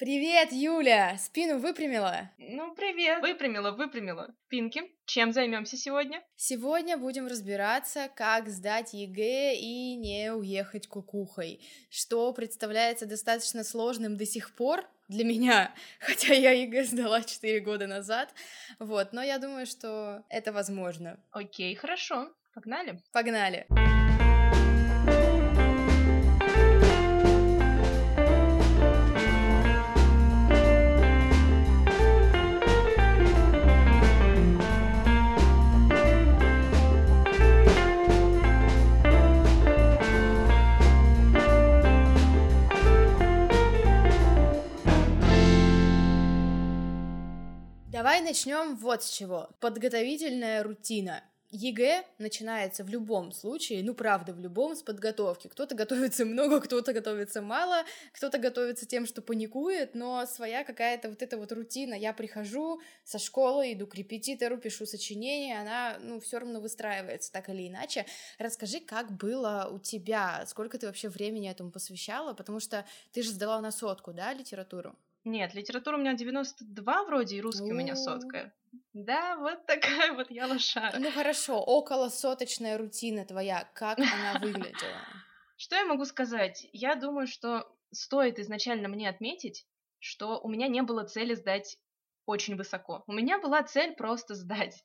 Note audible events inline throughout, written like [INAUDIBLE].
Привет, Юля! Спину выпрямила? Ну, привет! Выпрямила, выпрямила. Пинки, чем займемся сегодня? Сегодня будем разбираться, как сдать ЕГЭ и не уехать кукухой, что представляется достаточно сложным до сих пор для меня, [LAUGHS] хотя я ЕГЭ сдала 4 года назад, вот, но я думаю, что это возможно. Окей, хорошо, погнали? Погнали! Давай начнем вот с чего. Подготовительная рутина. ЕГЭ начинается в любом случае, ну правда, в любом с подготовки. Кто-то готовится много, кто-то готовится мало, кто-то готовится тем, что паникует, но своя какая-то вот эта вот рутина. Я прихожу со школы, иду к репетитору, пишу сочинение, она, ну, все равно выстраивается так или иначе. Расскажи, как было у тебя, сколько ты вообще времени этому посвящала, потому что ты же сдала на сотку, да, литературу? Нет, литература у меня 92 вроде, и русский у меня сотка. Да, вот такая вот я лошара. Ну хорошо, около соточная рутина твоя, как она выглядела? [LAUGHS] Что я могу сказать? Я думаю, что стоит изначально мне отметить, что у меня не было цели сдать очень высоко. У меня была цель просто сдать.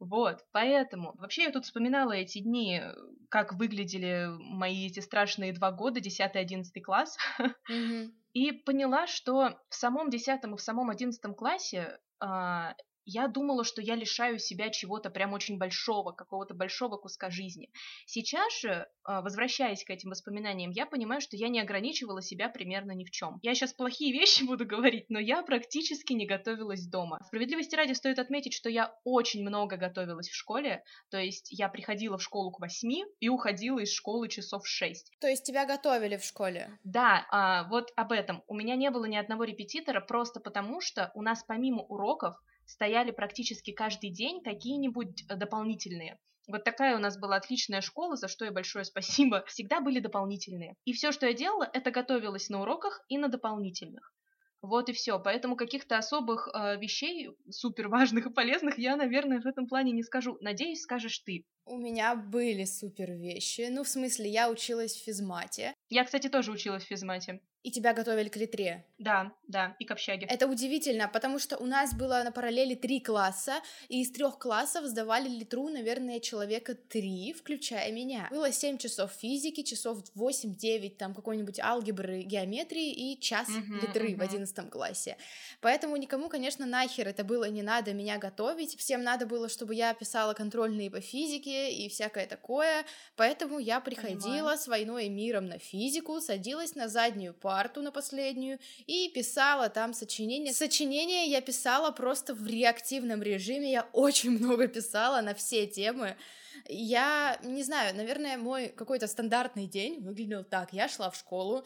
Вот, поэтому. Вообще я тут вспоминала эти дни, как выглядели мои эти страшные два года, 10-11 класс. [LAUGHS] Mm-hmm. И поняла, что в самом 10 и в самом 11 классе а, я думала, что я лишаю себя чего-то прям очень большого, какого-то большого куска жизни. Сейчас же, а, возвращаясь к этим воспоминаниям, я понимаю, что я не ограничивала себя примерно ни в чем. Я сейчас плохие [LAUGHS] вещи буду говорить, но я практически не готовилась дома. Справедливости ради стоит отметить, что я очень много готовилась в школе, то есть я приходила в школу к восьми и уходила из школы часов в шесть. То есть тебя готовили в школе? Да, а, вот об этом. У меня не было ни одного репетитора просто потому, что у нас помимо уроков стояли практически каждый день какие-нибудь э, дополнительные. Вот такая у нас была отличная школа, за что и большое спасибо. Всегда были дополнительные. И все, что я делала, это готовилась на уроках и на дополнительных. Вот и все. Поэтому каких-то особых э, вещей супер важных и полезных я, наверное, в этом плане не скажу. Надеюсь, скажешь ты. У меня были супер вещи. Ну, в смысле, я училась в физмате. Я, кстати, тоже училась в физмате. И тебя готовили к литре. Да, да, и к общаге. Это удивительно, потому что у нас было на параллели три класса, и из трех классов сдавали литру, наверное, человека три, включая меня. Было семь часов физики, часов восемь-девять там какой-нибудь алгебры, геометрии и час uh-huh, литры uh-huh. в одиннадцатом классе. Поэтому никому, конечно, нахер это было не надо меня готовить. Всем надо было, чтобы я писала контрольные по физике и всякое такое. Поэтому я приходила Понимаю. с войной и миром на физику, садилась на заднюю парту на последнюю и писала там сочинения. Сочинения я писала просто в реактивном режиме, я очень много писала на все темы. Я не знаю, наверное, мой какой-то стандартный день выглядел так. Я шла в школу,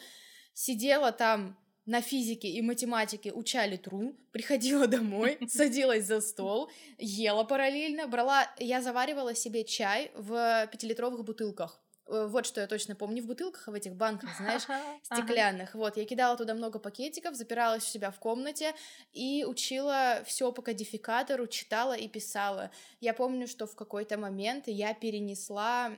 сидела там на физике и математике уча литру, приходила домой, [LAUGHS] садилась за стол, ела параллельно, брала, я заваривала себе чай в пятилитровых бутылках. Э, вот что я точно помню, в бутылках, в этих банках, знаешь, [LAUGHS] стеклянных. Вот, я кидала туда много пакетиков, запиралась у себя в комнате и учила все по кодификатору, читала и писала. Я помню, что в какой-то момент я перенесла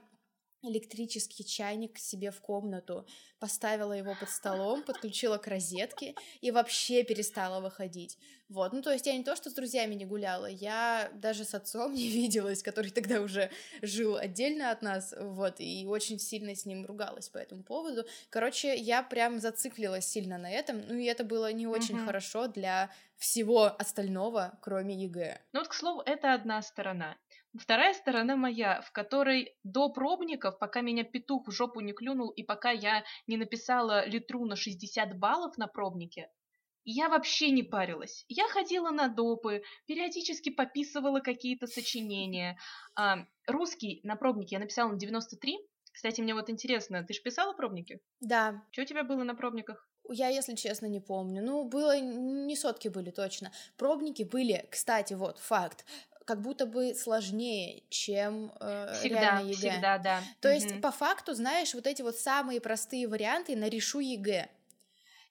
электрический чайник к себе в комнату, поставила его под столом, подключила к розетке и вообще перестала выходить. Вот, ну то есть я не то, что с друзьями не гуляла, я даже с отцом [LAUGHS] не виделась, который тогда уже жил отдельно от нас, вот, и очень сильно с ним ругалась по этому поводу. Короче, я прям зациклилась сильно на этом, ну и это было не очень mm-hmm. хорошо для всего остального, кроме ЕГЭ. Ну вот, к слову, это одна сторона. Вторая сторона моя, в которой до пробников, пока меня петух в жопу не клюнул и пока я не написала литру на 60 баллов на пробнике, я вообще не парилась. Я ходила на допы, периодически пописывала какие-то сочинения. А, русский на пробнике я написала на 93. Кстати, мне вот интересно, ты же писала пробники? Да. Что у тебя было на пробниках? Я, если честно, не помню. Ну, было не сотки были точно. Пробники были, кстати, вот факт как будто бы сложнее, чем э, всегда, реально ЕГЭ. Всегда, да. То mm есть, по факту, знаешь, вот эти вот самые простые варианты на решу ЕГЭ.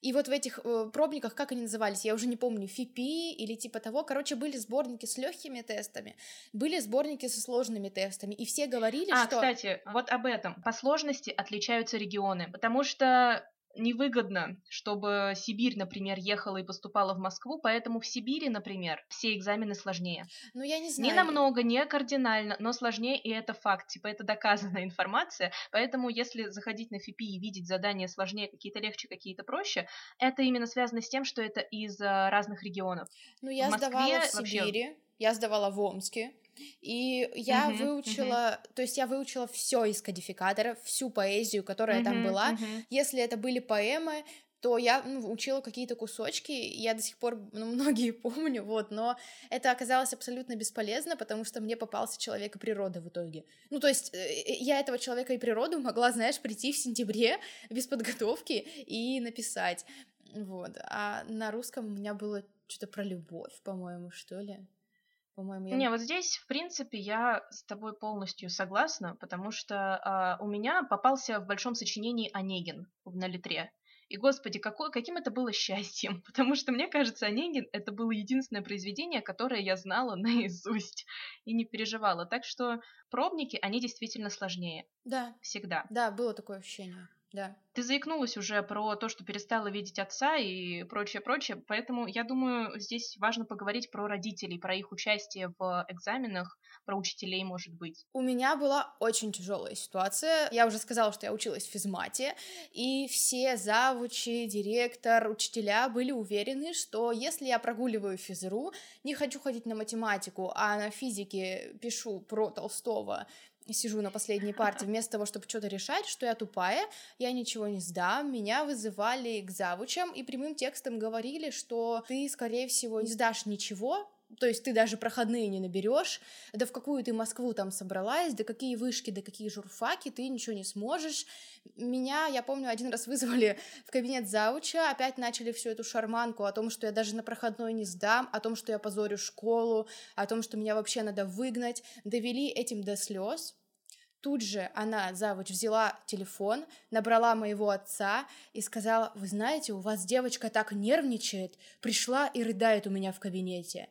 И вот в этих э, пробниках, как они назывались, я уже не помню, ФИПИ или типа того, короче, были сборники с легкими тестами, были сборники со сложными тестами, и все говорили, а, что... кстати, вот об этом. По сложности отличаются регионы, потому что невыгодно, чтобы Сибирь, например, ехала и поступала в Москву, поэтому в Сибири, например, все экзамены сложнее. Ну, я не знаю. Не намного, не кардинально, но сложнее, и это факт, типа это доказанная [LAUGHS] информация, поэтому если заходить на ФИПИ и видеть задания сложнее, какие-то легче, какие-то проще, это именно связано с тем, что это из разных регионов. Ну, я в Москве сдавала в Сибири, вообще... я сдавала в Омске, и я uh-huh, выучила, uh-huh. то есть я выучила все из кодификатора, всю поэзию, которая uh-huh, там была. Uh-huh. Если это были поэмы, то я ну, учила какие-то кусочки, я до сих пор ну, [LAUGHS] многие помню, вот, но это оказалось абсолютно бесполезно, потому что мне попался человек и природа в итоге. Ну, то есть э, я этого человека и природу могла, знаешь, прийти в сентябре [LAUGHS] без подготовки и написать, вот. А на русском у меня было что-то про любовь, по-моему, что ли. По-моему, я... Не, вот здесь, в принципе, я с тобой полностью согласна, потому что а, у меня попался в большом сочинении Онегин на литре. И, господи, какой, каким это было счастьем, [LAUGHS] потому что, мне кажется, Онегин — это было единственное произведение, которое я знала [LAUGHS] наизусть и не переживала. Так что пробники, они действительно сложнее. Да. Всегда. Да, было такое ощущение. Да. Ты заикнулась уже про то, что перестала видеть отца и прочее, прочее, поэтому я думаю, здесь важно поговорить про родителей, про их участие в экзаменах, про учителей, может быть. У меня была очень тяжелая ситуация. Я уже сказала, что я училась в физмате, и все завучи, директор, учителя были уверены, что если я прогуливаю физру, не хочу ходить на математику, а на физике пишу про Толстого сижу на последней парте, вместо того, чтобы что-то решать, что я тупая, я ничего не сдам, меня вызывали к завучам и прямым текстом говорили, что ты, скорее всего, не сдашь ничего, то есть ты даже проходные не наберешь, да в какую ты Москву там собралась, да какие вышки, да какие журфаки, ты ничего не сможешь. Меня, я помню, один раз вызвали в кабинет зауча, опять начали всю эту шарманку о том, что я даже на проходной не сдам, о том, что я позорю школу, о том, что меня вообще надо выгнать, довели этим до слез. Тут же она, завуч, взяла телефон, набрала моего отца и сказала, вы знаете, у вас девочка так нервничает, пришла и рыдает у меня в кабинете.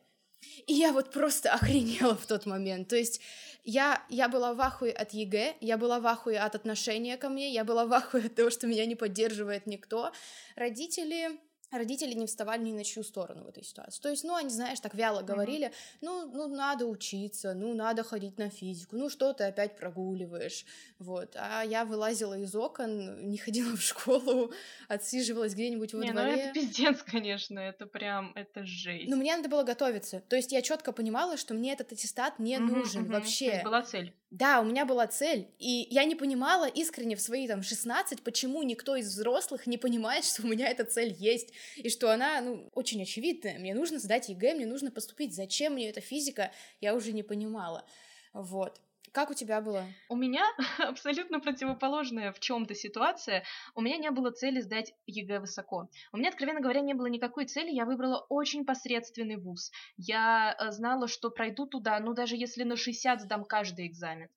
И я вот просто [LAUGHS] охренела в тот момент. То есть я, я была в ахуе от ЕГЭ, я была в ахуе от отношения ко мне, я была в ахуе от того, что меня не поддерживает никто. Родители родители не вставали ни на чью сторону в этой ситуации. То есть, ну, они, знаешь, так вяло говорили, mm-hmm. ну, ну, надо учиться, ну, надо ходить на физику, ну, что ты опять прогуливаешь, вот. А я вылазила из окон, не ходила в школу, отсиживалась где-нибудь во не, дворе. ну, это пиздец, конечно, это прям, это жесть. Ну, мне надо было готовиться. То есть, я четко понимала, что мне этот аттестат не mm-hmm, нужен mm-hmm. вообще. была цель. Да, у меня была цель, и я не понимала искренне в свои там 16, почему никто из взрослых не понимает, [LAUGHS] что у меня эта цель есть, и что она, ну, очень очевидная. Мне нужно сдать ЕГЭ, мне нужно поступить. Зачем мне эта физика, я уже не понимала. Вот. Как у тебя было? У меня [LAUGHS] абсолютно противоположная в чем-то ситуация. У меня не было цели сдать ЕГЭ высоко. У меня, откровенно говоря, не было никакой цели. Я выбрала очень посредственный вуз. Я э, знала, что пройду туда, ну даже если на 60 сдам каждый экзамен.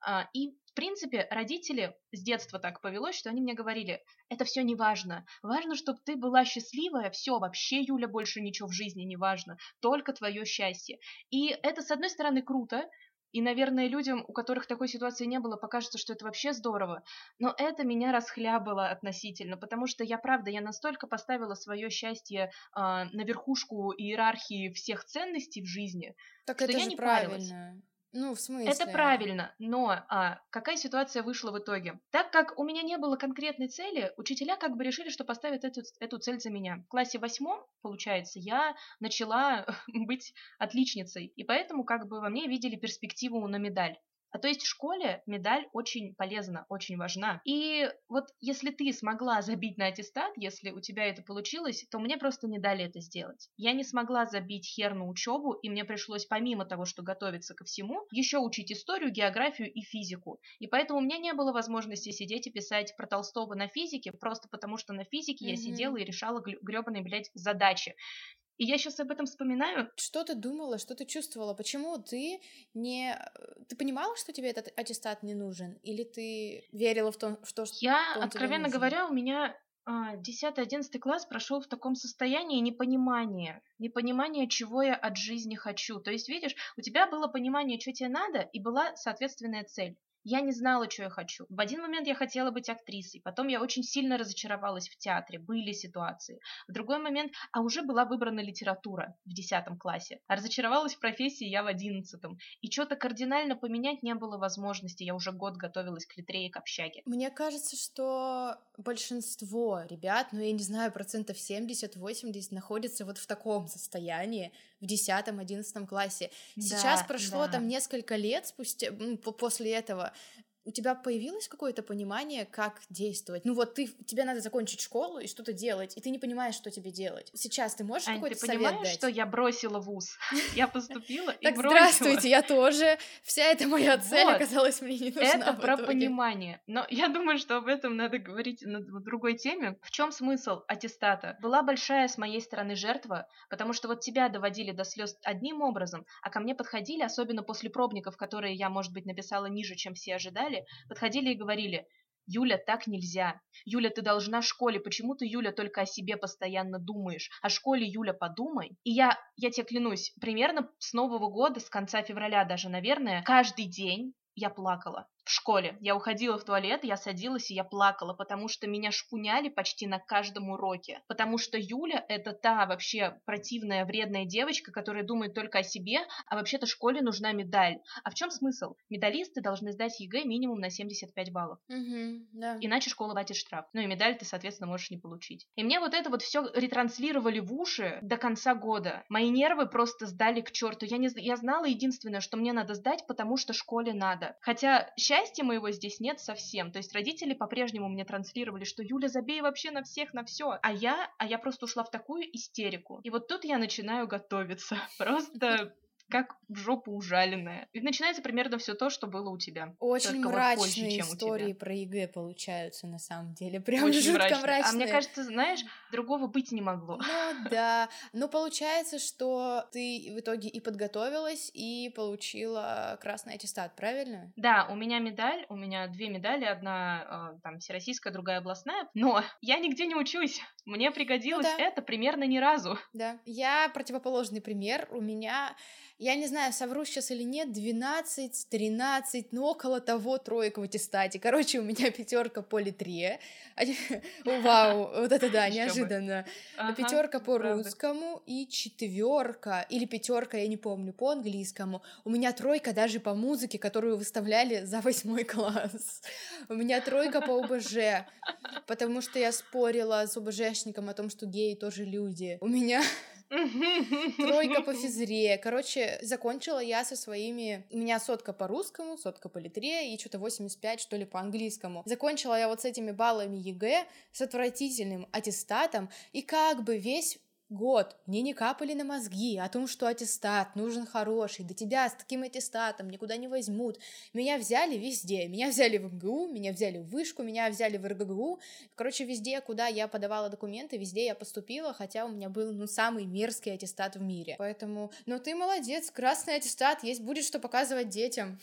А, и в принципе, родители с детства так повелось, что они мне говорили, это все не важно. Важно, чтобы ты была счастливая, все, вообще, Юля, больше ничего в жизни не важно, только твое счастье. И это, с одной стороны, круто, и, наверное, людям, у которых такой ситуации не было, покажется, что это вообще здорово. Но это меня расхлябало относительно, потому что я, правда, я настолько поставила свое счастье э, на верхушку иерархии всех ценностей в жизни, так что это я же не правильно. парилась. Ну, в смысле? Это правильно, но а, какая ситуация вышла в итоге? Так как у меня не было конкретной цели, учителя как бы решили, что поставят эту, эту цель за меня. В классе восьмом, получается, я начала [LAUGHS] быть отличницей, и поэтому как бы во мне видели перспективу на медаль. А то есть в школе медаль очень полезна, очень важна. И вот если ты смогла забить на аттестат, если у тебя это получилось, то мне просто не дали это сделать. Я не смогла забить хер на учебу, и мне пришлось помимо того, что готовиться ко всему, еще учить историю, географию и физику. И поэтому у меня не было возможности сидеть и писать про Толстого на физике, просто потому что на физике mm-hmm. я сидела и решала гребаные, блядь, задачи. И я сейчас об этом вспоминаю. Что ты думала, что ты чувствовала? Почему ты не... Э, ты понимала, что тебе этот аттестат не нужен? Или ты верила в то, что... Я, откровенно говоря, у меня 10-11 а, класс прошел в таком состоянии непонимания. Непонимания, чего я от жизни хочу. То есть, видишь, у тебя было понимание, что тебе надо, и была соответственная цель. Я не знала, что я хочу. В один момент я хотела быть актрисой, потом я очень сильно разочаровалась в театре, были ситуации. В другой момент, а уже была выбрана литература в десятом классе, а разочаровалась в профессии я в одиннадцатом. И что-то кардинально поменять не было возможности, я уже год готовилась к литрее, к общаге. Мне кажется, что большинство ребят, ну я не знаю, процентов 70-80 находятся вот в таком состоянии, в 10-11 классе. Сейчас да, прошло да. там несколько лет спустя, после этого, у тебя появилось какое-то понимание, как действовать? Ну вот ты, тебе надо закончить школу и что-то делать, и ты не понимаешь, что тебе делать. Сейчас ты можешь какой-то совет дать? ты понимаешь, что я бросила вуз? [LAUGHS] Я поступила и бросила. здравствуйте, я тоже. Вся эта моя цель оказалась мне не нужна Это про понимание. Но я думаю, что об этом надо говорить на другой теме. В чем смысл аттестата? Была большая с моей стороны жертва, потому что вот тебя доводили до слез одним образом, а ко мне подходили, особенно после пробников, которые я, может быть, написала ниже, чем все ожидали, далее, подходили и говорили, Юля, так нельзя. Юля, ты должна в школе. Почему ты, Юля, только о себе постоянно думаешь? О школе, Юля, подумай. И я, я тебе клянусь, примерно с Нового года, с конца февраля даже, наверное, каждый день я плакала в школе. Я уходила в туалет, я садилась и я плакала, потому что меня шпуняли почти на каждом уроке. Потому что Юля — это та вообще противная, вредная девочка, которая думает только о себе, а вообще-то школе нужна медаль. А в чем смысл? Медалисты должны сдать ЕГЭ минимум на 75 баллов. Угу, да. Иначе школа платит штраф. Ну и медаль ты, соответственно, можешь не получить. И мне вот это вот все ретранслировали в уши до конца года. Мои нервы просто сдали к черту. Я, не, я знала единственное, что мне надо сдать, потому что школе надо. Хотя счастья моего здесь нет совсем. То есть родители по-прежнему мне транслировали, что Юля, забей вообще на всех, на все. А я, а я просто ушла в такую истерику. И вот тут я начинаю готовиться. [LAUGHS] Просто как в жопу ужаленная. И начинается примерно все то, что было у тебя. Очень Только мрачные вот позже, истории про ЕГЭ получаются на самом деле. Прям Очень жутко мрачные. мрачные. А мне кажется, знаешь, другого быть не могло. Ну да. Но получается, что ты в итоге и подготовилась, и получила красный аттестат, правильно? Да, у меня медаль, у меня две медали, одна э, там всероссийская, другая областная, но я нигде не учусь. Мне пригодилось ну, да. это примерно ни разу. Да. Я противоположный пример. У меня я не знаю, совру сейчас или нет, 12, 13, ну около того троек в аттестате. Короче, у меня пятерка по литре. [LAUGHS] Вау, вот это да, неожиданно. Пятерка по русскому и четверка или пятерка, я не помню, по английскому. У меня тройка даже по музыке, которую выставляли за восьмой [LAUGHS] класс. У меня тройка по ОБЖ, потому что я спорила с ОБЖшником о том, что геи тоже люди. У меня Тройка по [LAUGHS] физре. Короче, закончила я со своими... У меня сотка по русскому, сотка по литре и что-то 85, что ли, по английскому. Закончила я вот с этими баллами ЕГЭ, с отвратительным аттестатом, и как бы весь год мне не капали на мозги о том, что аттестат нужен хороший, да тебя с таким аттестатом никуда не возьмут. Меня взяли везде, меня взяли в МГУ, меня взяли в Вышку, меня взяли в РГГУ, короче, везде, куда я подавала документы, везде я поступила, хотя у меня был, ну, самый мерзкий аттестат в мире. Поэтому, ну, ты молодец, красный аттестат, есть будет что показывать детям.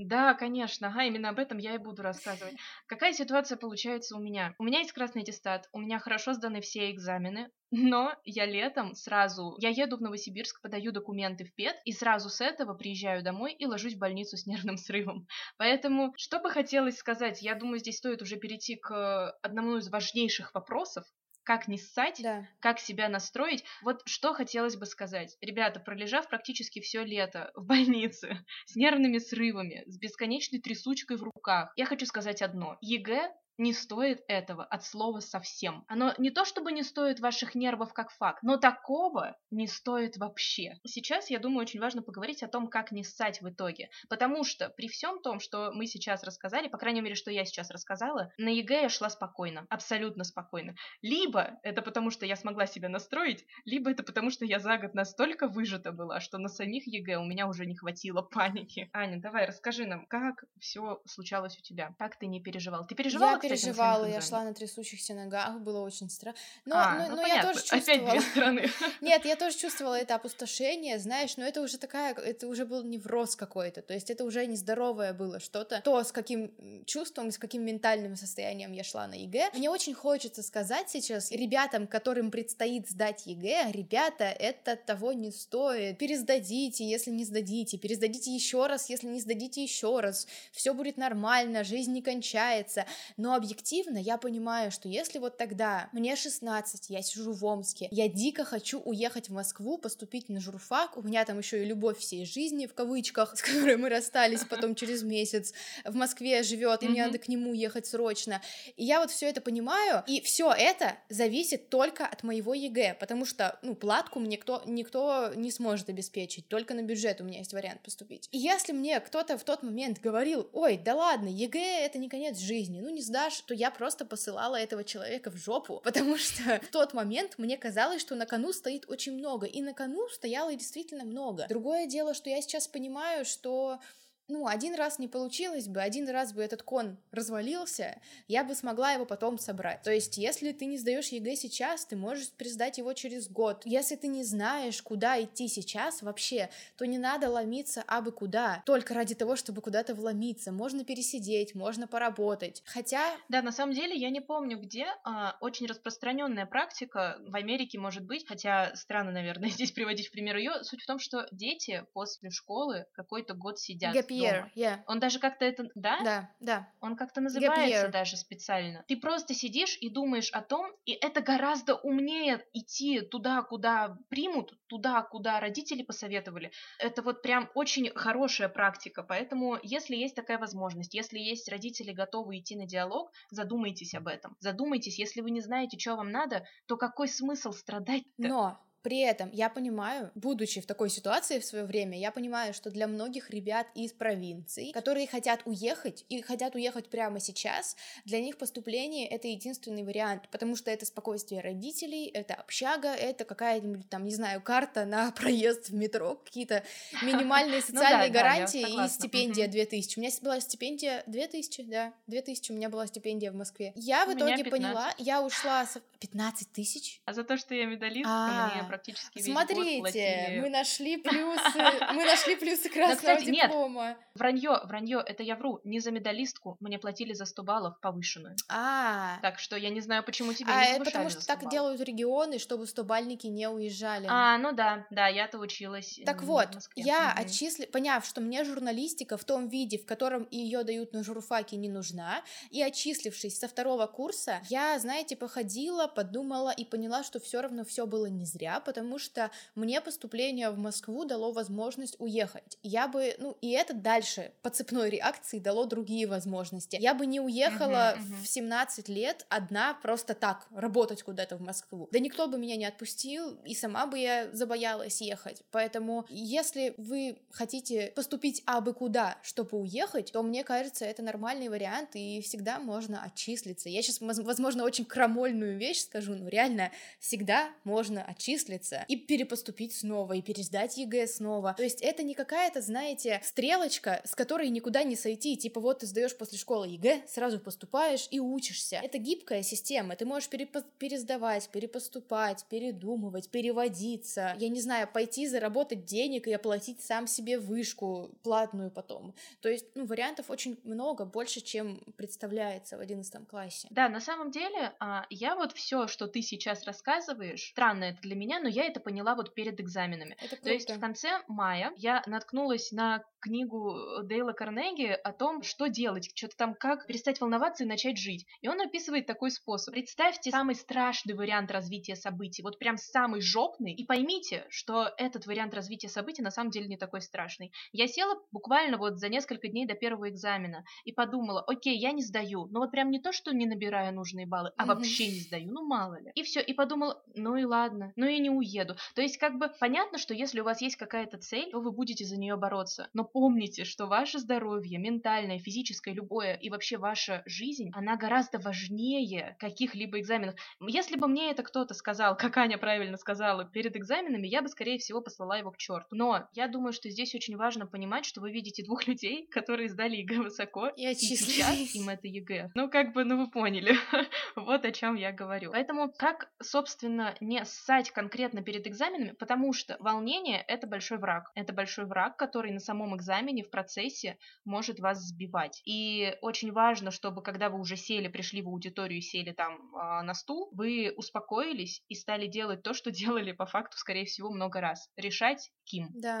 Да, конечно, ага, именно об этом я и буду рассказывать. Какая ситуация получается у меня? У меня есть красный аттестат, у меня хорошо сданы все экзамены, [LAUGHS] но я летом сразу, я еду в Новосибирск, подаю документы в ПЕД, и сразу с этого приезжаю домой и ложусь в больницу с нервным срывом. Поэтому, что бы хотелось сказать, я думаю, здесь стоит уже перейти к одному из важнейших вопросов, как не ссать, да. как себя настроить. Вот что хотелось бы сказать. Ребята, пролежав практически все лето в больнице, [LAUGHS] с нервными срывами, с бесконечной трясучкой в руках, я хочу сказать одно. ЕГЭ не стоит этого от слова совсем. Оно не то чтобы не стоит ваших нервов как факт, но такого не стоит вообще. Сейчас, я думаю, очень важно поговорить о том, как не ссать в итоге. Потому что при всем том, что мы сейчас рассказали, по крайней мере, что я сейчас рассказала, на ЕГЭ я шла спокойно, абсолютно спокойно. Либо это потому, что я смогла себя настроить, либо это потому, что я за год настолько выжата была, что на самих ЕГЭ у меня уже не хватило паники. Аня, давай расскажи нам, как все случалось у тебя, как ты не переживала. Ты переживала, переживала, я шла на трясущихся ногах, было очень страшно. Но, а, но, ну, но понятно. я тоже чувствовала... Опять две стороны. [LAUGHS] Нет, я тоже чувствовала это опустошение, знаешь, но это уже такая, это уже был невроз какой-то, то есть это уже нездоровое было что-то, то, с каким чувством, с каким ментальным состоянием я шла на ЕГЭ. Мне очень хочется сказать сейчас ребятам, которым предстоит сдать ЕГЭ, ребята, это того не стоит. Пересдадите, если не сдадите, пересдадите еще раз, если не сдадите еще раз. Все будет нормально, жизнь не кончается. Но объективно я понимаю, что если вот тогда мне 16, я сижу в Омске, я дико хочу уехать в Москву, поступить на журфак, у меня там еще и любовь всей жизни, в кавычках, [LAUGHS] с которой мы расстались потом через месяц, в Москве живет, и мне надо к нему ехать срочно. И я вот все это понимаю, и все это зависит только от моего ЕГЭ, потому что, ну, платку мне кто, никто не сможет обеспечить, только на бюджет у меня есть вариант поступить. И если мне кто-то в тот момент говорил, ой, да ладно, ЕГЭ это не конец жизни, ну не сдашь, то я просто посылала этого человека в жопу, [LAUGHS] потому что в тот момент мне казалось, что на кону стоит очень много, и на кону стояло действительно много. Другое дело, что я сейчас понимаю, что ну, один раз не получилось бы, один раз бы этот кон развалился, я бы смогла его потом собрать. То есть, если ты не сдаешь ЕГЭ сейчас, ты можешь пересдать его через год. Если ты не знаешь, куда идти сейчас вообще, то не надо ломиться абы куда, только ради того, чтобы куда-то вломиться. Можно пересидеть, можно поработать. Хотя... Да, на самом деле, я не помню, где а, очень распространенная практика, в Америке, может быть, хотя странно, наверное, [LAUGHS] здесь приводить в пример ее, суть в том, что дети после школы какой-то год сидят. Gap year, yeah. Он даже как-то это, да? Да, да. Он как-то называется даже специально. Ты просто сидишь и думаешь о том, и это гораздо умнее идти туда, куда примут, туда, куда родители посоветовали. Это вот прям очень хорошая практика, поэтому если есть такая возможность, если есть родители готовы идти на диалог, задумайтесь об этом. Задумайтесь, если вы не знаете, что вам надо, то какой смысл страдать-то? Но при этом я понимаю, будучи в такой ситуации в свое время, я понимаю, что для многих ребят из провинций, которые хотят уехать и хотят уехать прямо сейчас, для них поступление это единственный вариант, потому что это спокойствие родителей, это общага, это какая-нибудь там, не знаю, карта на [LAUGHS] проезд в метро, какие-то [LAUGHS] минимальные ну социальные гарантии и стипендия 2000. У меня была стипендия 2000, да, 2000 у меня была стипендия в Москве. Я в итоге поняла, я ушла с 15 тысяч. А за то, что я медалистка, мне практически весь Смотрите, год платили... мы нашли [LAUGHS] плюсы, мы нашли плюсы красного диплома. вранье, вранье, это я вру, не за медалистку, мне платили за 100 баллов повышенную. А, так что я не знаю, почему тебе а, не это потому что так баллов. делают регионы, чтобы 100-бальники не уезжали. А, ну да, да, я-то училась. Так вот, я угу. отчисли, поняв, что мне журналистика в том виде, в котором ее дают на журфаке, не нужна, и отчислившись со второго курса, я, знаете, походила, подумала и поняла, что все равно все было не зря, потому что мне поступление в Москву дало возможность уехать. Я бы, ну, и это дальше по цепной реакции дало другие возможности. Я бы не уехала uh-huh, uh-huh. в 17 лет одна просто так работать куда-то в Москву. Да никто бы меня не отпустил, и сама бы я забоялась ехать. Поэтому, если вы хотите поступить абы куда, чтобы уехать, то мне кажется, это нормальный вариант, и всегда можно отчислиться. Я сейчас, возможно, очень крамольную вещь скажу, но реально всегда можно отчислиться и перепоступить снова, и пересдать ЕГЭ снова. То есть это не какая-то, знаете, стрелочка, с которой никуда не сойти, типа вот ты сдаешь после школы ЕГЭ, сразу поступаешь и учишься. Это гибкая система, ты можешь перепо- пересдавать, перепоступать, передумывать, переводиться, я не знаю, пойти заработать денег и оплатить сам себе вышку платную потом. То есть, ну, вариантов очень много, больше, чем представляется в 11 классе. Да, на самом деле, а, я вот все, что ты сейчас рассказываешь, странно это для меня, но я это поняла вот перед экзаменами. Это круто. То есть в конце мая я наткнулась на книгу Дейла Карнеги о том, что делать, что-то там, как перестать волноваться и начать жить. И он описывает такой способ. Представьте самый страшный вариант развития событий, вот прям самый жопный, и поймите, что этот вариант развития событий на самом деле не такой страшный. Я села буквально вот за несколько дней до первого экзамена и подумала, окей, я не сдаю, но вот прям не то, что не набираю нужные баллы, а вообще не сдаю, ну мало ли. И все, и подумала, ну и ладно, ну и не не уеду. То есть как бы понятно, что если у вас есть какая-то цель, то вы будете за нее бороться. Но помните, что ваше здоровье, ментальное, физическое, любое и вообще ваша жизнь, она гораздо важнее каких-либо экзаменов. Если бы мне это кто-то сказал, как Аня правильно сказала, перед экзаменами, я бы, скорее всего, послала его к черту. Но я думаю, что здесь очень важно понимать, что вы видите двух [LAUGHS] людей, которые сдали ЕГЭ высоко, и, и сейчас им это ЕГЭ. Ну, как бы, ну вы поняли. [LAUGHS] вот о чем я говорю. Поэтому как, собственно, не ссать конкретно перед экзаменами, потому что волнение — это большой враг. Это большой враг, который на самом экзамене в процессе может вас сбивать. И очень важно, чтобы когда вы уже сели, пришли в аудиторию, сели там э, на стул, вы успокоились и стали делать то, что [LAUGHS] делали по факту, скорее всего, много раз. Решать ким. Да.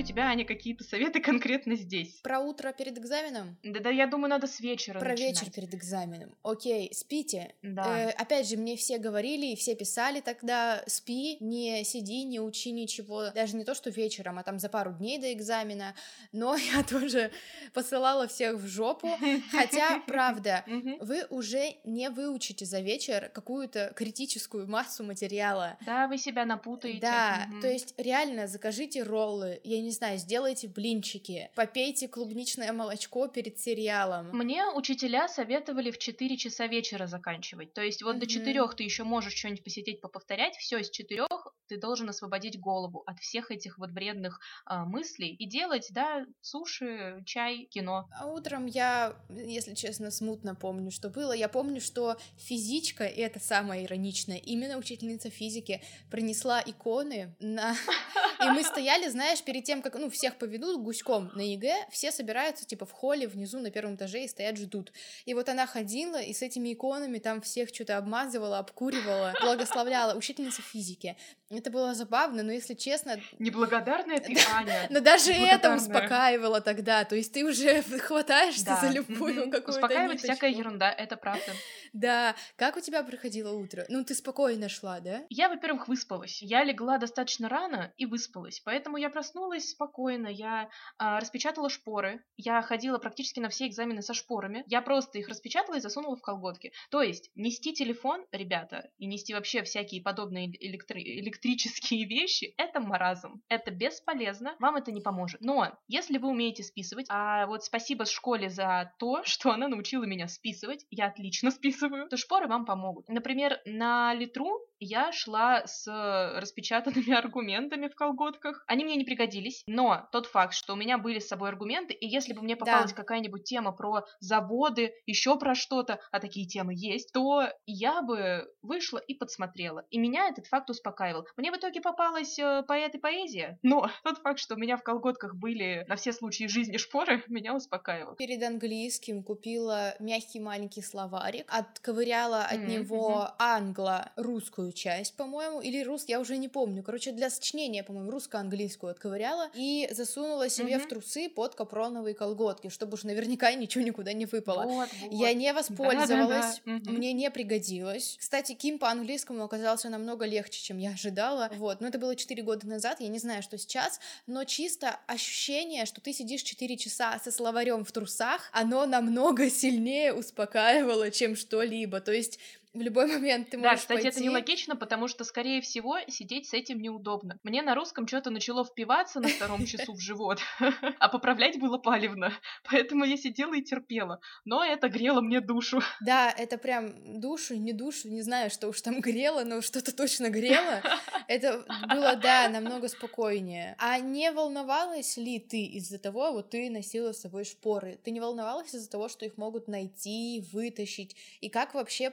У тебя, Аня, какие-то советы конкретно здесь? Про утро перед экзаменом? Да-да, я думаю, надо с вечера Про начинать. вечер перед экзаменом. Окей, спите. Да. Э, опять же, мне все говорили и все писали тогда, спи, не сиди, не учи ничего. Даже не то, что вечером, а там за пару дней до экзамена. Но [LAUGHS] я тоже посылала всех в жопу. Хотя, [LAUGHS] правда, вы уже не выучите за вечер какую-то критическую массу материала. Да, вы себя напутаете. Да, то есть реально закажите роллы, я не знаю, сделайте блинчики, попейте клубничное молочко перед сериалом. Мне учителя советовали в 4 часа вечера заканчивать. То есть вот Мгм. до 4 ты еще можешь что-нибудь посидеть, поповторять. Все, из 4 ты должен освободить голову от всех этих вот вредных а, мыслей и делать, да, суши, чай, кино. А утром я, если честно, смутно помню, что было. Я помню, что физичка, и это самое ироничное, именно учительница физики принесла иконы на... [LAUGHS] И мы стояли, знаешь, перед тем, как, ну, всех поведут гуськом на ЕГЭ, все собираются, типа, в холле внизу на первом этаже и стоят, ждут. И вот она ходила и с этими иконами там всех что-то обмазывала, обкуривала, [LAUGHS] благословляла. Учительница физики. Это было забавно, но, если честно, Неблагодарная ты, [LAUGHS] Аня. но даже это успокаивало тогда, то есть ты уже [LAUGHS] хватаешься Да. за любую какую-то Успокаивает всякая ерунда, это правда. Да, как у тебя проходило утро? Ну, ты спокойно шла, да? Я, во-первых, выспалась. Я легла достаточно рано и выспалась. Поэтому я проснулась спокойно. Я а, распечатала шпоры. Я ходила практически на все экзамены со шпорами. Я просто их распечатала и засунула в колготки. То есть нести телефон, ребята, и нести вообще всякие подобные электри- электрические [LAUGHS] вещи, это маразм. Это бесполезно. Вам это не поможет. Но если вы умеете списывать, а вот спасибо школе за то, [LAUGHS] что она научила меня списывать, я отлично списываю, то шпоры вам помогут. Например, на литру я шла с распечатанными [LAUGHS] аргументами в колготках. Они мне не пригодились, но тот факт, что у меня были с собой аргументы, и если бы мне попалась какая-нибудь тема про заводы, еще про что-то, а такие темы есть, то я бы вышла и подсмотрела. И меня этот факт успокаивал. Мне в итоге попалась э, поэт и поэзия, [LAUGHS] но тот факт, что у меня в колготках были на все случаи жизни шпоры, [LAUGHS] меня успокаивал. Перед английским купила мягкий маленький словарик, отковыряла от М, него англо-русскую часть, по-моему, или рус, я уже не помню. Короче, для сочинения, по-моему, русско-английскую отковыряла и засунула себе Мгм. в трусы под капроновые колготки, чтобы уж наверняка [LAUGHS] ничего никуда не выпало. Вот, вот. Я не воспользовалась, Да-да-да. Мгм. мне не пригодилось. Кстати, Ким по английскому оказался намного легче, чем я ожидала. Вот, но это было 4 года назад, я не знаю, что сейчас, но чисто ощущение, что ты сидишь 4 часа со словарем в трусах, оно намного сильнее успокаивало, чем что-либо. То есть в любой [LAUGHS] момент ты Да, можешь кстати, это пойти... нелогично, потому что, скорее всего, сидеть с этим неудобно. Мне на русском что-то начало впиваться на втором часу в живот, [LAUGHS] а поправлять было палевно, [LAUGHS] поэтому я сидела и терпела. Но это грело мне душу. Да, это прям душу, не душу, не знаю, что уж там грело, но что-то точно грело. Это было, да, намного спокойнее. А не волновалась ли ты из-за того, вот ты носила с собой шпоры? Ты не волновалась из-за того, что их могут найти, вытащить? И как вообще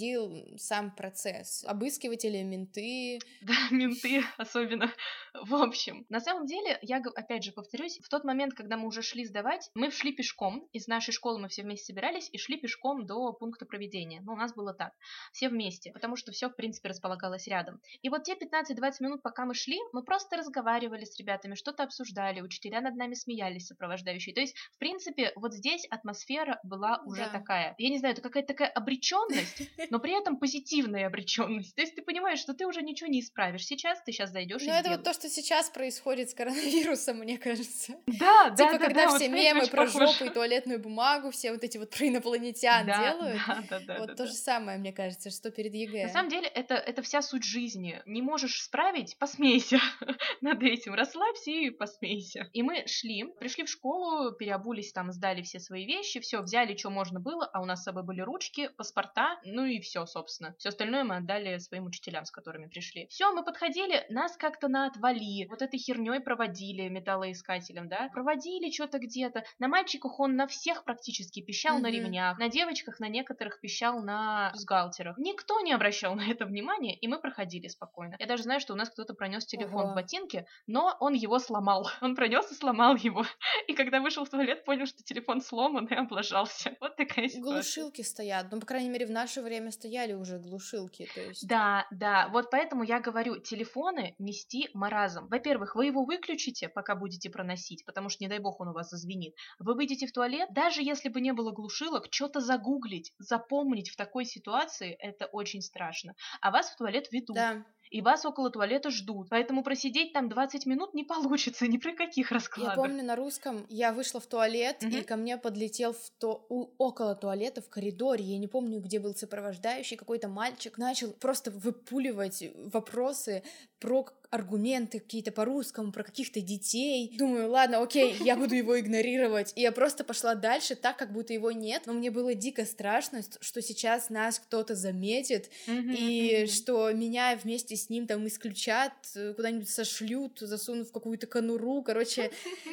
происходил сам процесс? Обыскиватели, менты? [LAUGHS] Да, менты особенно. В общем, на самом деле, я опять же повторюсь, в тот момент, когда мы уже шли сдавать, мы шли пешком. Из нашей школы мы все вместе собирались и шли пешком до пункта проведения. Ну, у нас было так. Все вместе, потому что все, в принципе, располагалось рядом. И вот те 15-20 минут, пока мы шли, мы просто разговаривали с ребятами, что-то обсуждали, учителя над нами смеялись, сопровождающие. То есть, в принципе, вот здесь атмосфера была уже Да. такая. Я не знаю, это какая-то такая обреченность, [LAUGHS] но при этом позитивная обреченность. То есть ты понимаешь, что ты уже ничего не исправишь сейчас, ты сейчас зайдешь и Ну, это вот то, что сейчас происходит с коронавирусом, мне кажется. [LAUGHS] Да, да, Типа, да, когда да, все вот, мемы про похоже. жопу и туалетную бумагу, все вот эти вот про инопланетян Да, делают. да, да, да, Вот да, то да. же самое, мне кажется, что перед ЕГЭ. На самом деле, это, это вся суть жизни. Не можешь справить, посмейся [LAUGHS] над этим, расслабься и посмейся. И мы шли, пришли в школу, переобулись там, сдали все свои вещи, все, взяли, что можно было, а у нас с собой были ручки, паспорта, ну и все, собственно. Все остальное мы отдали своим учителям, с которыми пришли. Все, мы подходили, нас как-то на отвали, вот этой херней проводили металлоискателем, да, проводили что-то где-то. На мальчиках он на всех практически пищал на Мгм. ремнях, на девочках на некоторых пищал на бюстгальтерах. Никто не обращал [LAUGHS] на это внимания, и мы проходили спокойно. Я даже знаю, что у нас кто-то пронес телефон Ого. в ботинке, но он его сломал. [LAUGHS] Он пронес и сломал его. И когда вышел в туалет, понял, что телефон сломан и облажался. [LAUGHS] Вот такая ситуация. Глушилки стоят. Ну, по крайней мере, в наше время стояли уже глушилки. То есть... Да, да, вот поэтому я говорю, телефоны нести маразм. Во-первых, вы его выключите, пока будете проносить, потому что, не дай бог, он у вас зазвенит. Вы выйдете в туалет, даже если бы не было глушилок, что-то загуглить, запомнить в такой ситуации, это очень страшно. А вас в туалет ведут. Да. И вас около туалета ждут. Поэтому просидеть там 20 минут не получится ни при каких Я раскладах. помню на русском, я вышла в туалет, и Мгм. ко мне подлетел в то... у- около туалета в коридоре, я не помню, где был сопровождающий, какой-то мальчик начал просто выпуливать вопросы про аргументы какие-то по русскому, про каких-то детей. Думаю, ладно, окей, я буду его игнорировать. И я просто пошла дальше, так, как будто его нет. Но мне было дико страшно, ст- что сейчас нас кто-то заметит, и что меня вместе с ним там исключат, э, куда-нибудь сошлют, засунут в какую-то конуру, короче,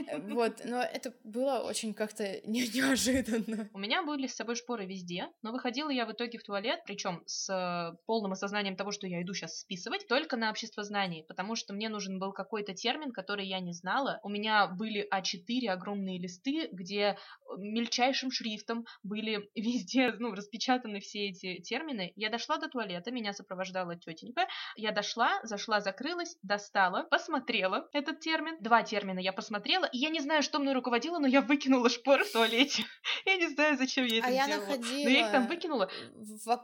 э, вот, но это было очень как-то [LAUGHS] не- неожиданно. У меня были с собой шпоры везде, но выходила я в итоге в туалет, причем с э, полным осознанием того, что я иду сейчас списывать, только на обществознании, потому что мне нужен был какой-то термин, который я не знала. У меня были А4 огромные листы, где э, мельчайшим шрифтом были [LAUGHS] везде ну, распечатаны все эти термины. Я дошла до туалета, меня сопровождала тетенька. Я дошла, зашла, закрылась, достала, посмотрела этот термин. Два термина я посмотрела, и я не знаю, что мной руководило, но я выкинула шпоры в туалете. [LAUGHS] Я не знаю, зачем я это А я находила, Но я их там выкинула.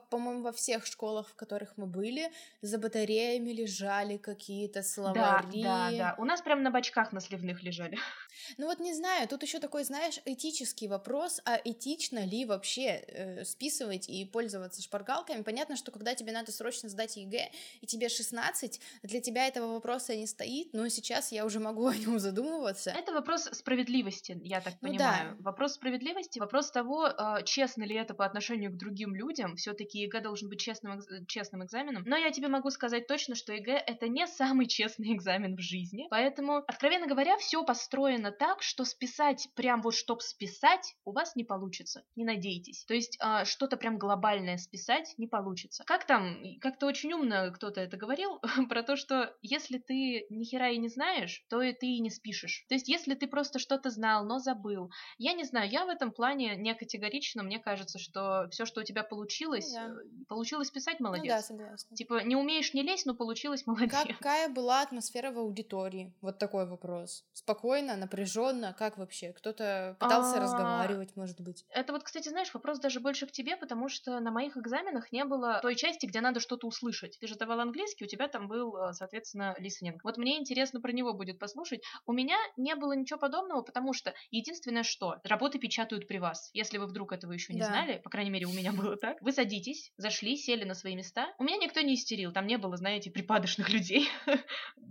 по-моему, во всех школах, в которых мы были, за батареями лежали какие-то Да, словари. да, да. У нас прям на бочках на сливных лежали. [LAUGHS] Ну вот не знаю, тут еще такой, знаешь, этический вопрос, а этично ли вообще э, списывать и пользоваться шпаргалками? Понятно, что когда тебе надо срочно сдать ЕГЭ, и тебе 16, для тебя этого вопроса не стоит, но сейчас я уже могу [LAUGHS] о нем задумываться. Это вопрос справедливости, я так Ну понимаю. Вопрос справедливости, вопрос того, э, честно ли это по отношению к другим людям. Все-таки ЕГЭ должен быть честным, экз- честным экзаменом. Но я тебе могу сказать точно, что ЕГЭ это не самый [LAUGHS] честный экзамен в жизни. Поэтому, откровенно говоря, все построено так, что списать прям вот чтоб списать, у вас не получится. Не надейтесь. То есть а, что-то прям глобальное списать не получится. Как там, как-то очень умно кто-то это говорил, [LAUGHS] про то, что если ты ни хера и не знаешь, то и ты и не спишешь. То есть если ты просто что-то знал, но забыл. Я не знаю, я в этом плане не категорично. Мне кажется, что все, что у тебя получилось, Да. э, получилось писать, Ну молодец. да, согласна. Типа, не умеешь, не лезь, но получилось, молодец. Какая была атмосфера в аудитории? Вот такой вопрос. Спокойно, напряженно, как вообще? Кто-то пытался А, разговаривать, может быть? Это вот, кстати, знаешь, вопрос даже больше к тебе, потому что на моих экзаменах не было той части, где надо что-то услышать. Ты же давал английский, у тебя там был, э, соответственно, listening. Вот мне интересно про него будет послушать. У меня не было ничего подобного, потому что единственное что, работы печатают при вас. Если вы вдруг этого еще не Да. знали, по крайней мере, у меня было так. Вы садитесь, зашли, сели на свои места. У меня никто не истерил, там не было, знаете, припадочных [LAUGHS] людей.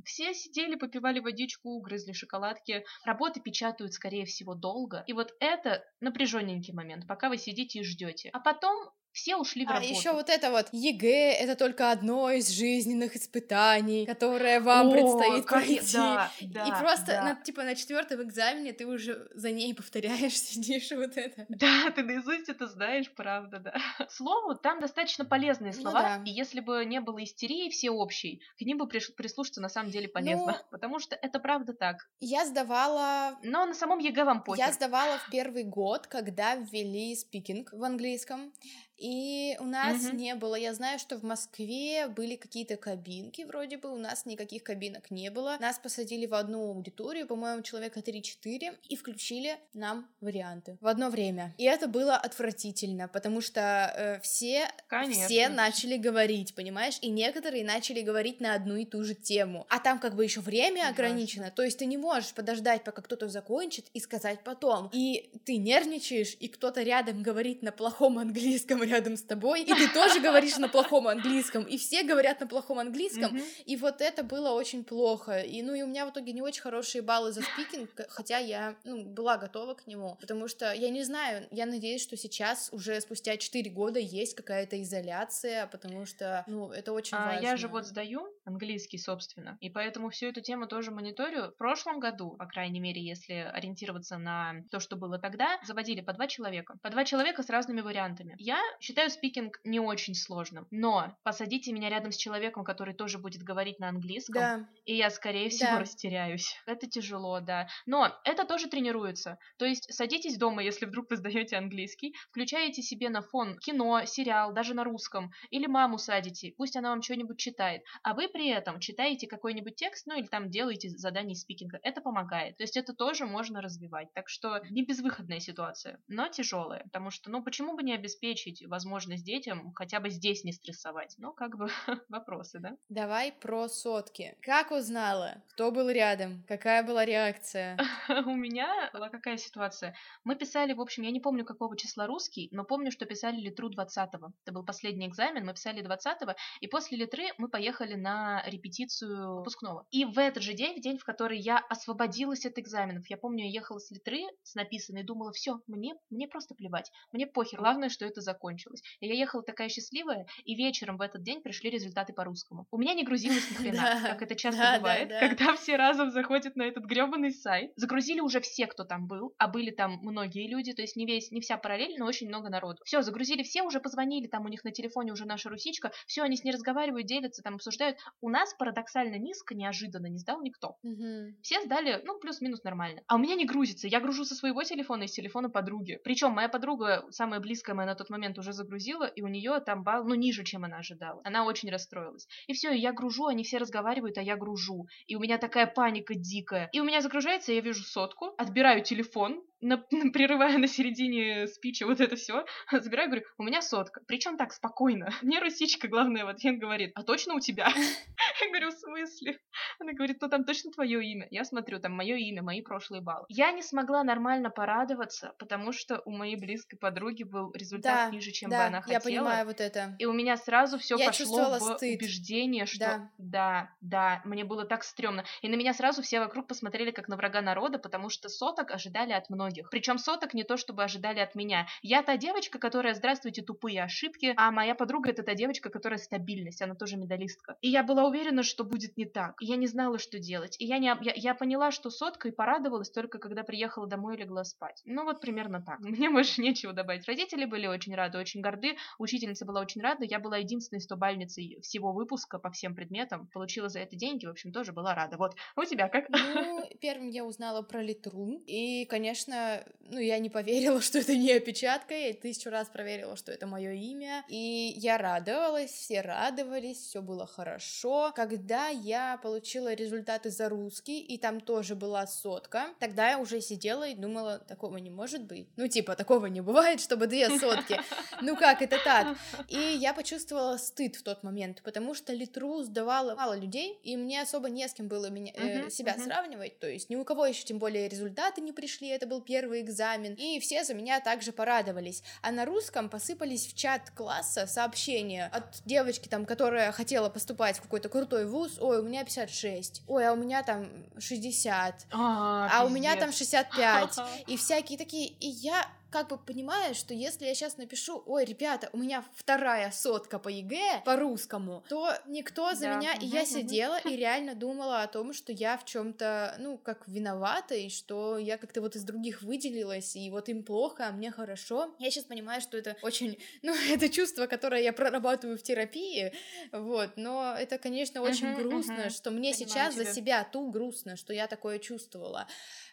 Все сидели, попивали водичку, грызли шоколадки. Работы печатают, скорее всего, долго. И вот это напряженненький момент, пока вы сидите и ждете. А потом все ушли в А работу. еще вот это вот ЕГЭ это только одно из жизненных испытаний, которое вам О, предстоит пройти. да, И да, просто да. на, типа на четвертом экзамене ты уже за ней повторяешь, [LAUGHS] сидишь и вот это. Да, ты наизусть это знаешь, правда, да. К слову, там достаточно полезные Ну слова, да. и если бы не было истерии всеобщей, к ним бы прислушаться на самом деле полезно, Ну, [LAUGHS] потому что это правда так. Я сдавала Но на самом ЕГЭ вам похер. Я сдавала в первый год, когда ввели speaking в английском. И у нас угу. не было, я знаю, что в Москве были какие-то кабинки, вроде бы, у нас никаких кабинок не было. Нас посадили в одну аудиторию, по-моему, человека 3-4, и включили нам варианты в одно время. И это было отвратительно, потому что э, все, все начали говорить, понимаешь? И некоторые начали говорить на одну и ту же тему. А там как бы еще время ограничено, то есть ты не можешь подождать, пока кто-то закончит, и сказать потом. И ты нервничаешь, и кто-то рядом говорит на плохом английском рядом с тобой, и ты тоже говоришь на плохом английском, и все говорят на плохом английском, и вот это было очень плохо. И ну и у меня в итоге не очень хорошие баллы за спикинг, хотя я ну, была готова к нему, потому что я не знаю, я надеюсь, что сейчас уже спустя 4 года есть какая-то изоляция, потому что ну это очень а, важно. Я же вот сдаю английский, собственно, и поэтому всю эту тему тоже мониторю. В прошлом году, по крайней мере, если ориентироваться на то, что было тогда, заводили по два человека. По два человека с разными вариантами. Я считаю спикинг не очень сложным, но посадите меня рядом с человеком, который тоже будет говорить на английском, да. и я, скорее всего, да. растеряюсь. [LAUGHS] Это тяжело, да. Но это тоже тренируется. То есть садитесь дома, если вдруг вы сдаете английский, включаете себе на фон кино, сериал, даже на русском, или маму садите, пусть она вам что-нибудь читает, а вы при этом читаете какой-нибудь текст, ну или там делаете задание спикинга. Это помогает. То есть это тоже можно развивать. Так что не безвыходная ситуация, но тяжелая, потому что, ну, почему бы не обеспечить возможность детям хотя бы здесь не стрессовать? Ну, как бы [LAUGHS] вопросы, да? Давай про сотки. Как узнала? Кто был рядом? Какая была реакция? [LAUGHS] У меня была какая ситуация? Мы писали, в общем, я не помню, какого числа русский, но помню, что писали литру 20-го. Это был последний экзамен, мы писали 20-го, и после литры мы поехали на репетицию выпускного. И в этот же день, в день, в который я освободилась от экзаменов, я помню, я ехала с литры с написанной, думала, все, мне, мне просто плевать, мне похер, главное, что это закончилось. И я ехала такая счастливая, и вечером в этот день пришли результаты по русскому. У меня не грузилось ни [LAUGHS] хрена, как это часто бывает, когда все разом заходят на этот гребаный сайт. Загрузили уже все, кто там был, а были там многие люди, то есть не весь, не вся параллель, но очень много народу. Все, загрузили все, уже позвонили, там у них на телефоне уже наша русичка, все, они с ней разговаривают, делятся, там обсуждают. У нас парадоксально низко, неожиданно не сдал никто. Угу. Все сдали, ну, плюс-минус нормально. А у меня не грузится. Я гружу со своего телефона и с телефона подруги. Причем моя подруга, самая близкая моя на тот момент, уже загрузила, и у нее там балл, ну, ниже, чем она ожидала. Она очень расстроилась. И все, я гружу, они все разговаривают, а я гружу. И у меня такая паника дикая. И у меня загружается, я вижу сотку, отбираю телефон, на, [LAUGHS] прерывая на середине спича вот это все, [LAUGHS] забираю, говорю, у меня сотка. Причем так спокойно. [LAUGHS] Мне русичка, главное, в ответ говорит, а точно у тебя? Я говорю, в смысле? Она говорит, ну там точно твое имя. Я смотрю, там мое имя, мои прошлые баллы. Я не смогла нормально порадоваться, потому что у моей близкой подруги был результат да, ниже, чем да, бы она хотела. я понимаю вот это. И у меня сразу все пошло в стыд. убеждение, что да. да, да, мне было так стрёмно. И на меня сразу все вокруг посмотрели как на врага народа, потому что соток ожидали от многих многих. Причем соток не то, чтобы ожидали от меня. Я та девочка, которая «Здравствуйте, тупые ошибки», а моя подруга это та девочка, которая стабильность, она тоже медалистка. И я была уверена, что будет не так. И я не знала, что делать. И я, не, я, я поняла, что сотка и порадовалась только когда приехала домой и легла спать. Ну вот примерно так. [LAUGHS] Мне больше нечего добавить. Родители были очень рады, очень горды. Учительница была очень рада. Я была единственной стобальницей всего выпуска по всем предметам. Получила за это деньги, в общем, тоже была рада. Вот. У тебя как? Ну, [LAUGHS] первым я узнала про Литру. И, конечно, ну, я не поверила, [LAUGHS] что это не опечатка, я тысячу раз проверила, что это мое имя, и я радовалась, все радовались, все было хорошо. Когда я получила результаты за русский, и там тоже была сотка, тогда я уже сидела и думала, такого не может быть. Ну, типа, такого не бывает, чтобы две сотки. [LAUGHS] Ну как это так? И я почувствовала стыд в тот момент, потому что литру сдавала мало людей, и мне особо не с кем было меня, э, себя сравнивать, то есть ни у кого еще тем более результаты не пришли, это был первый экзамен, и все за меня также порадовались. А на русском посыпались в чат класса сообщения от девочки, там, которая хотела поступать в какой-то крутой вуз, ой, у меня 56, ой, а у меня там 60, а, а у меня там 65, [LAUGHS] и всякие такие, и я как бы понимаю, что если я сейчас напишу, ой, ребята, у меня вторая сотка по ЕГЭ по русскому, то никто за меня. да, и я сидела и [LAUGHS] реально думала о том, что я в чем-то, ну, как виновата, и что я как-то вот из других выделилась, и вот им плохо, а мне хорошо. Я сейчас понимаю, что это очень, [LAUGHS] ну, это чувство, которое я прорабатываю в терапии, вот, но это, конечно, очень грустно, что мне сейчас за себя ту грустно, что я такое чувствовала.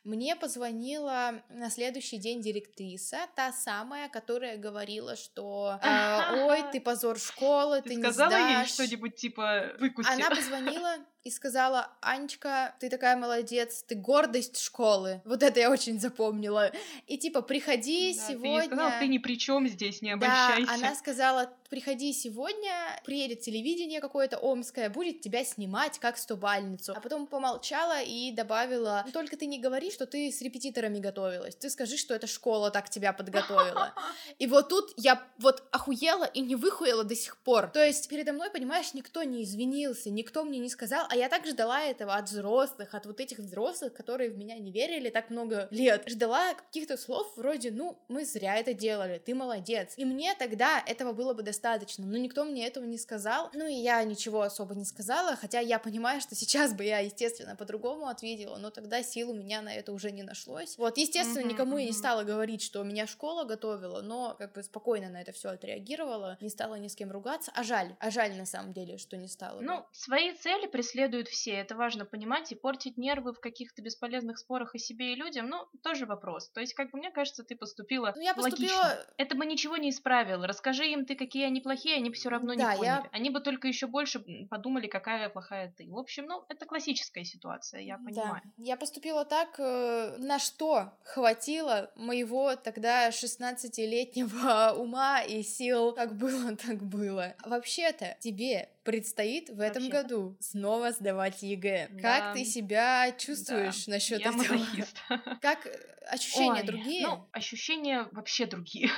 Мне позвонила на следующий день директриса, актриса, та самая, которая говорила, что э, ой, ты позор школы, ты, Ты не сказала ей сдашь. что-нибудь типа выкуси? Она позвонила и сказала, Анечка, ты такая молодец, ты гордость школы. Вот это я очень запомнила. И типа, приходи Да, Ты ей сегодня. сказала, ты ни при чем здесь, не Да, обольщайся. она сказала, приходи сегодня, приедет телевидение какое-то омское, будет тебя снимать как стобальницу. А потом помолчала и добавила, «Ну, только ты не говори, что ты с репетиторами готовилась, ты скажи, что эта школа так тебя подготовила. И вот тут я вот охуела и не выхуела до сих пор. То есть передо мной, понимаешь, никто не извинился, никто мне не сказал, а я так ждала этого от взрослых, от вот этих взрослых, которые в меня не верили так много лет. Ждала каких-то слов вроде, ну, мы зря это делали, ты молодец. И мне тогда этого было бы достаточно, но никто мне этого не сказал. Ну и я ничего особо не сказала, хотя я понимаю, что сейчас бы я, естественно, по-другому ответила, но тогда сил у меня на это уже не нашлось. Вот, естественно, никому я не стала говорить, что меня школа готовила, но как бы спокойно на это все отреагировала, не стала ни с кем ругаться. А жаль, а жаль на самом деле, что не стала. Ну, свои цели преследуют все, это важно понимать, и портить нервы в каких-то бесполезных спорах и себе, и людям, ну, тоже вопрос. То есть, как бы, мне кажется, ты поступила Ну, я поступила логично. Это бы ничего не исправило. Расскажи им ты, какие они плохие, они бы все равно Да, не я- поняли. Они бы только еще больше подумали, какая плохая ты. В общем, ну, это классическая ситуация, я понимаю. Да, я поступила так, э, на что хватило моего тогда 16-летнего [LAUGHS] ума и сил. Как было, [LAUGHS] так было. Вообще-то тебе предстоит в этом Вообще-то. году снова сдавать ЕГЭ. Да. Как ты себя чувствуешь Да, насчет этого? мазохист. [LAUGHS] Как э, ощущения Ой, другие? Ну, ощущения вообще другие.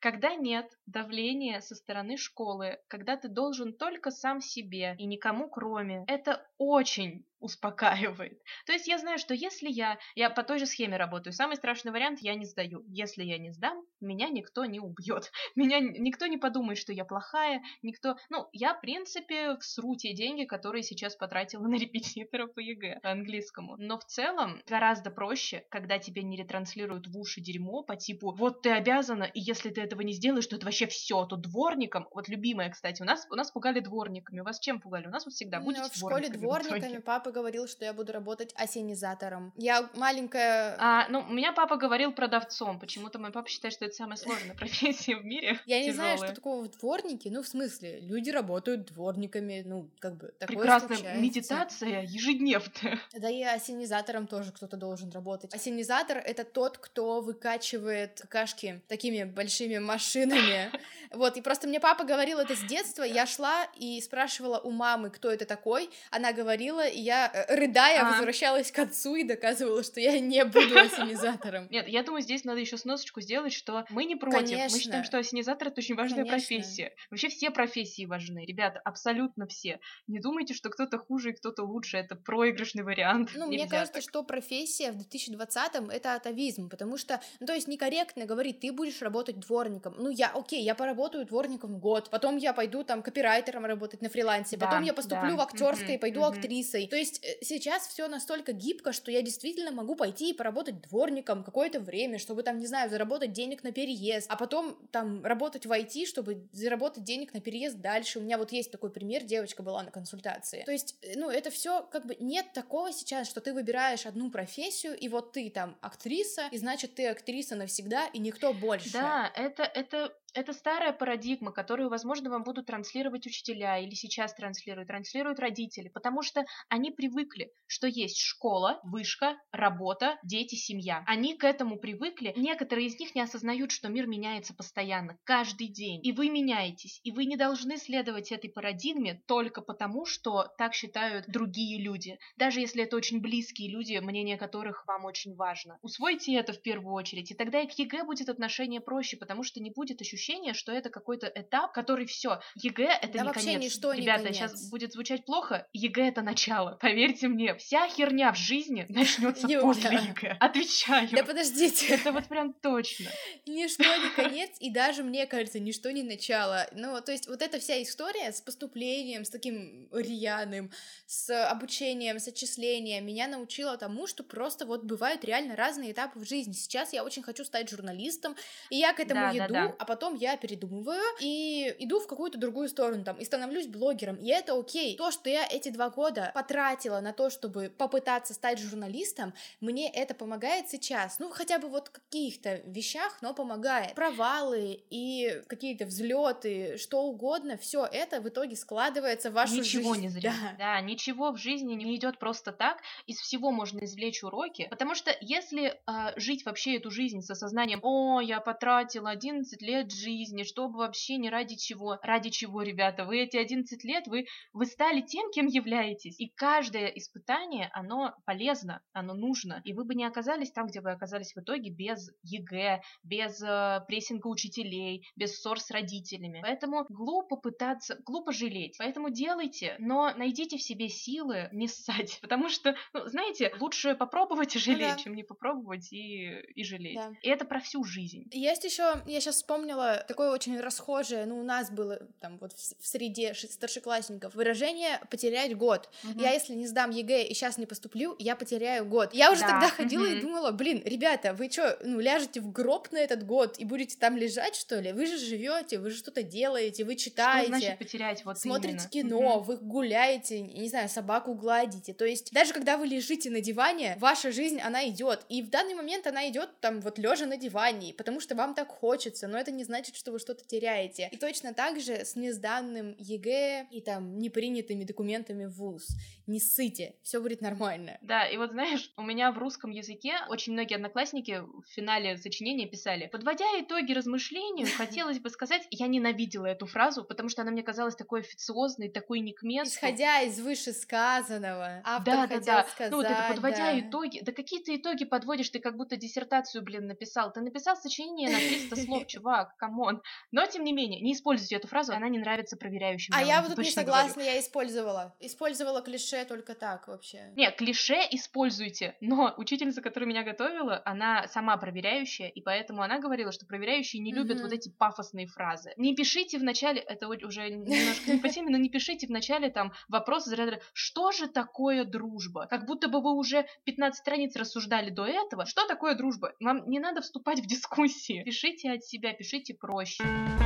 Когда нет давления со стороны школы, когда ты должен только сам себе и никому кроме, это очень успокаивает. То есть я знаю, что если я, я по той же схеме работаю, самый страшный вариант я не сдаю. Если я не сдам, меня никто не убьет. [LAUGHS] Меня никто не подумает, что я плохая, никто... Ну, я, в принципе, всру те деньги, которые сейчас потратила [LAUGHS] на репетитора по ЕГЭ, по английскому. Но в целом гораздо проще, когда тебе не ретранслируют в уши дерьмо по типу «вот ты обязана, и если ты этого не сделаешь, то это вообще все, то дворником...» Вот любимая, кстати, у нас, у нас пугали дворниками. У вас чем пугали? У нас вот всегда Ну, будете в школе дворниками дворниками итоге». Папа говорил, что я буду работать осенизатором. Я маленькая... А, ну, у меня папа говорил продавцом. Почему-то мой папа считает, что это самая сложная [LAUGHS] профессия в мире. Я не знаю, что такого в дворнике. Ну, в смысле, люди работают дворниками, ну, как бы, такое Прекрасная случается. медитация ежедневная. [LAUGHS] Да и осенизатором тоже кто-то должен работать. Осенизатор — это тот, кто выкачивает какашки такими большими машинами. [LAUGHS] Вот, и просто мне папа говорил это с детства. Я шла и спрашивала у мамы, кто это такой. Она говорила, и я, э, рыдая, А. возвращалась к отцу и доказывала, что я не буду [LAUGHS] осенизатором. Нет, я думаю, здесь надо еще сносочку сделать, что мы не против. Мы Конечно. считаем, что осенизатор это очень важная Конечно. профессия. Вообще все профессии важны, ребята, абсолютно все. Не думайте, что кто-то хуже и кто-то лучше. Это проигрышный вариант. Ну, мне Нельзя кажется, так. что профессия в 2020-м это атовизм, потому что, ну, то есть некорректно говорить, ты будешь работать дворником. Ну, я, окей, я поработаю дворником год, потом я пойду там копирайтером работать на фрилансе, Да, потом я поступлю да, в актерское и мгм, пойду мгм. актрисой. То есть э, сейчас все настолько гибко, что я действительно могу пойти и поработать дворником какое-то время, чтобы там, не знаю, заработать денег на переезд, а потом там работать в IT, чтобы заработать денег на переезд дальше. У меня вот есть такой пример, девочка была на консультации. То есть, э, ну, это все как бы нет такого сейчас, что ты выбираешь одну профессию, и вот ты там актриса, и значит ты актриса навсегда, и никто больше. Да, это, это, это старая парадигма, которую, возможно, вам будут транслировать учителя или сейчас транслируют, транслируют родители, потому что они привыкли, что есть школа, вышка, работа, дети, семья. Они к этому привыкли. Некоторые из них не осознают, что мир меняется постоянно, каждый день. И вы меняетесь. И вы не должны следовать этой парадигме только потому, что так считают другие люди. Даже если это очень близкие люди, мнение которых вам очень важно. Усвойте это в первую очередь, и тогда и к ЕГЭ будет отношение проще, потому что не будет ощущения, что это какой-то этап, который все. ЕГЭ это Да не вообще конец. ничто не Ребята, конец. сейчас будет звучать плохо. ЕГЭ это начало. Поверьте мне, вся херня в жизни [LAUGHS] начнется после ЕГЭ. [LAUGHS] Отвечаю. Да подождите. Это вот прям точно. [LAUGHS] Ничто не конец, и даже, мне кажется, ничто не начало. Ну, то есть вот эта вся история с поступлением, с таким рьяным, с обучением, с отчислением, меня научила тому, что просто вот бывают реально разные этапы в жизни. Сейчас я очень хочу стать журналистом, и я к этому Да, да, еду, да. а потом я передумываю и иду в какую-то другую сторону там и становлюсь блогером, и это окей. То, что я эти два года потратила на то, чтобы попытаться стать журналистом, мне это помогает сейчас. Ну, хотя бы вот в каких-то вещах, но помогает. Провалы и какие-то взлеты, что угодно, все это в итоге складывается в вашу ничего жизнь. не [LAUGHS] зря. Да. Да. ничего в жизни не идет просто так. Из всего можно извлечь уроки. Потому что если а, жить вообще эту жизнь с осознанием, о, я потратила 11 лет жизни, чтобы вообще не ради чего. Ради чего, ребята? Вы эти 11 лет, вы, вы стали тем, кем являетесь. И каждое испытание, оно полезно, оно нужно. И вы бы не оказались там, где вы оказались в итоге без ЕГЭ, без э, прессинга учителей, без ссор с родителями. Поэтому глупо пытаться, глупо жалеть. Поэтому делайте, но найдите в себе силы не ссать. [LAUGHS] Потому что, ну, знаете, лучше попробовать и жалеть, да. чем не попробовать и, и жалеть. Да. И это про всю жизнь. Есть еще, я сейчас вспомнила такое очень расхожее, ну, у нас было там вот в, в среде старшеклассников выражение «потерять год». Мгм. Я если не сдам ЕГЭ и сейчас не поступлю, я потеряю год. Я уже Да, тогда ходила и мгм. думала, блин, ребята, вы что, ну, ляжете в гроб на этот год и будете там лежать, что ли? Вы же живете, вы же что-то делаете, вы Что читаете. значит потерять? Вот Смотрите именно. кино, Мгм. вы гуляете, не знаю, собаку гладите. То есть, даже когда вы лежите на диване, ваша жизнь, она идет. И в данный момент она идет там вот лежа на диване, потому что вам так хочется, но это не значит, что вы что-то теряете. И точно так же с несданным ЕГЭ и там непринятыми документами в ВУЗ. Не ссыте, все будет нормально. Да, и вот знаешь, у меня в русском языке очень многие одноклассники в финале сочинения писали, подводя итоги размышлению, [LAUGHS] хотелось бы сказать, я ненавидела эту фразу, потому что она мне казалась такой официозной, такой не к месту. Исходя из вышесказанного, автор да, да, хотел да. сказать, ну, вот это подводя да. итоги. Да какие ты итоги подводишь? Ты как будто диссертацию, блин, написал. Ты написал сочинение на 300 слов, [LAUGHS] чувак, come on. Но, тем не менее, не используйте эту фразу, она не нравится проверяющим. А я вот тут не точно говорю. согласна, я использовала. Использовала клише только так вообще. Не, клише используйте, но учительница, которая меня готовила, она сама проверяющая, и поэтому она говорила, что проверяющие не любят Мгм. вот эти пафосные фразы. Не пишите в начале, это уже немножко не по теме, но не пишите в начале там вопрос что же такое дружба? Как будто бы вы уже 15 страниц рассуждали до этого. Что такое дружба? Вам не надо вступать в дискуссии. Пишите от себя, пишите проще.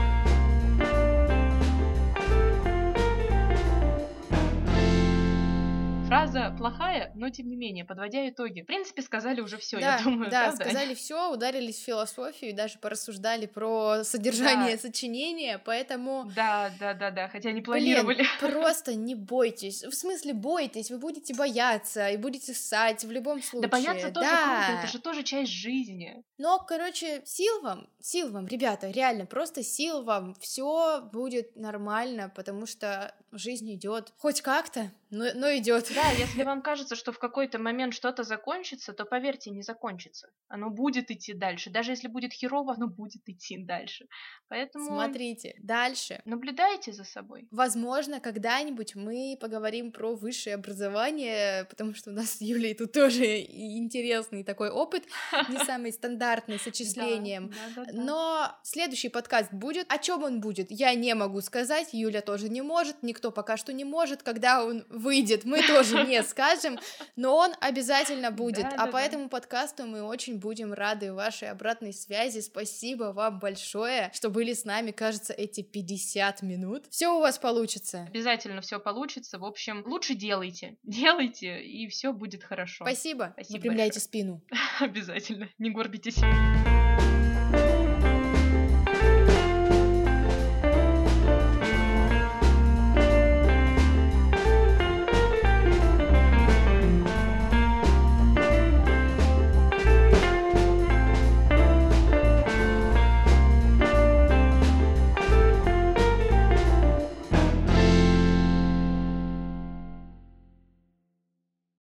Фраза плохая, но тем не менее, подводя итоги. В принципе, сказали уже все, да, я думаю. да, правда? сказали все, ударились в философию и даже порассуждали про содержание Да. сочинения, поэтому Да, да, да, да, хотя не Блин, планировали. просто не [LAUGHS] бойтесь. В смысле, бойтесь, вы будете бояться и будете ссать в любом случае. Да бояться тоже Да. круто, это же тоже часть жизни. Но, короче, сил вам, сил вам, ребята, реально, просто сил вам, все будет нормально, потому что жизнь идет хоть как-то, но, но идет. Да, если вам кажется, что в какой-то момент что-то закончится, то поверьте, не закончится. Оно будет идти дальше. Даже если будет херово, оно будет идти дальше. Поэтому Смотрите, дальше. наблюдайте за собой. Возможно, когда-нибудь мы поговорим про высшее образование, потому что у нас с Юлей тут тоже интересный такой опыт, не [LAUGHS] самый стандартный с отчислением. Да, да, да, да. Но следующий подкаст будет. О чем он будет, я не могу сказать. Юля тоже не может, никто пока что не может. Когда он выйдет, мы тоже не [LAUGHS] скажем, но он обязательно будет. Да, а да, по да. этому подкасту мы очень будем рады вашей обратной связи. Спасибо вам большое, что были с нами, кажется, эти 50 минут. Все у вас получится. Обязательно все получится. В общем, лучше делайте. Делайте, и все будет хорошо. Спасибо. Спасибо Выпрямляйте спину. [LAUGHS] Обязательно. Не горбитесь.